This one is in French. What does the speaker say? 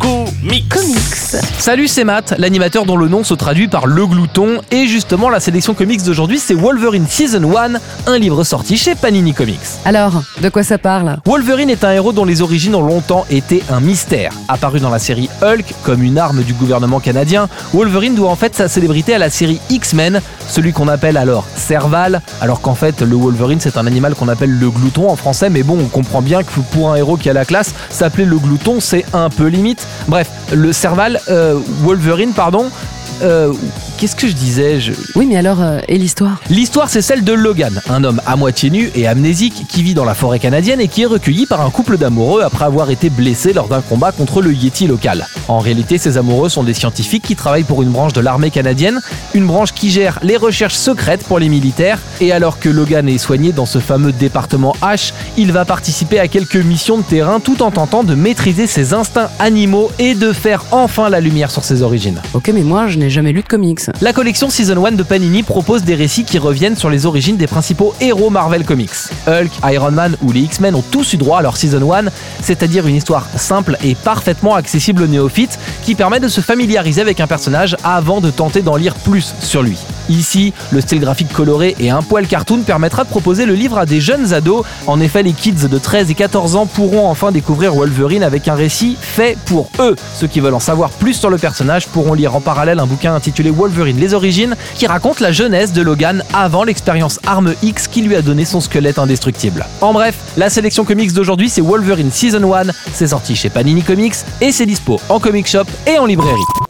comics. comics. Salut, c'est Matt, l'animateur dont le nom se traduit par le glouton. Et justement, la sélection comics d'aujourd'hui, c'est Wolverine Season 1, un livre sorti chez Panini Comics. Alors, de quoi ça parle? Wolverine est un héros dont les origines ont longtemps été un mystère. Apparu dans la série Hulk comme une arme du gouvernement canadien, Wolverine doit en fait sa célébrité à la série X-Men, celui qu'on appelle alors Serval, alors qu'en fait le Wolverine c'est un animal qu'on appelle le glouton en français, mais bon on comprend bien que pour un héros qui a la classe, s'appeler le glouton c'est un peu limite. Bref, le Serval, euh, Wolverine pardon, euh, qu'est-ce que je disais je... Oui, mais alors, euh, et l'histoire? L'histoire, c'est celle de Logan, un homme à moitié nu et amnésique qui vit dans la forêt canadienne et qui est recueilli par un couple d'amoureux après avoir été blessé lors d'un combat contre le Yeti local. En réalité, ces amoureux sont des scientifiques qui travaillent pour une branche de l'armée canadienne, une branche qui gère les recherches secrètes pour les militaires. Et alors que Logan est soigné dans ce fameux département H, il va participer à quelques missions de terrain tout en tentant de maîtriser ses instincts animaux et de faire enfin la lumière sur ses origines. Ok, mais moi, je n'ai jamais lu de comics. La collection Season 1 de Panini propose des récits qui reviennent sur les origines des principaux héros Marvel Comics. Hulk, Iron Man ou les X-Men ont tous eu droit à leur Season 1, c'est-à-dire une histoire simple et parfaitement accessible aux néophytes qui permet de se familiariser avec un personnage avant de tenter d'en lire plus sur lui. Ici, le style graphique coloré et un poil cartoon permettra de proposer le livre à des jeunes ados. En effet, les kids de 13 et 14 ans pourront enfin découvrir Wolverine avec un récit fait pour eux. Ceux qui veulent en savoir plus sur le personnage pourront lire en parallèle un bouquin intitulé Wolverine les origines qui raconte la jeunesse de Logan avant l'expérience Arme X qui lui a donné son squelette indestructible. En bref, la sélection comics d'aujourd'hui c'est Wolverine Season 1, c'est sorti chez Panini Comics et c'est dispo en comic shop et en librairie.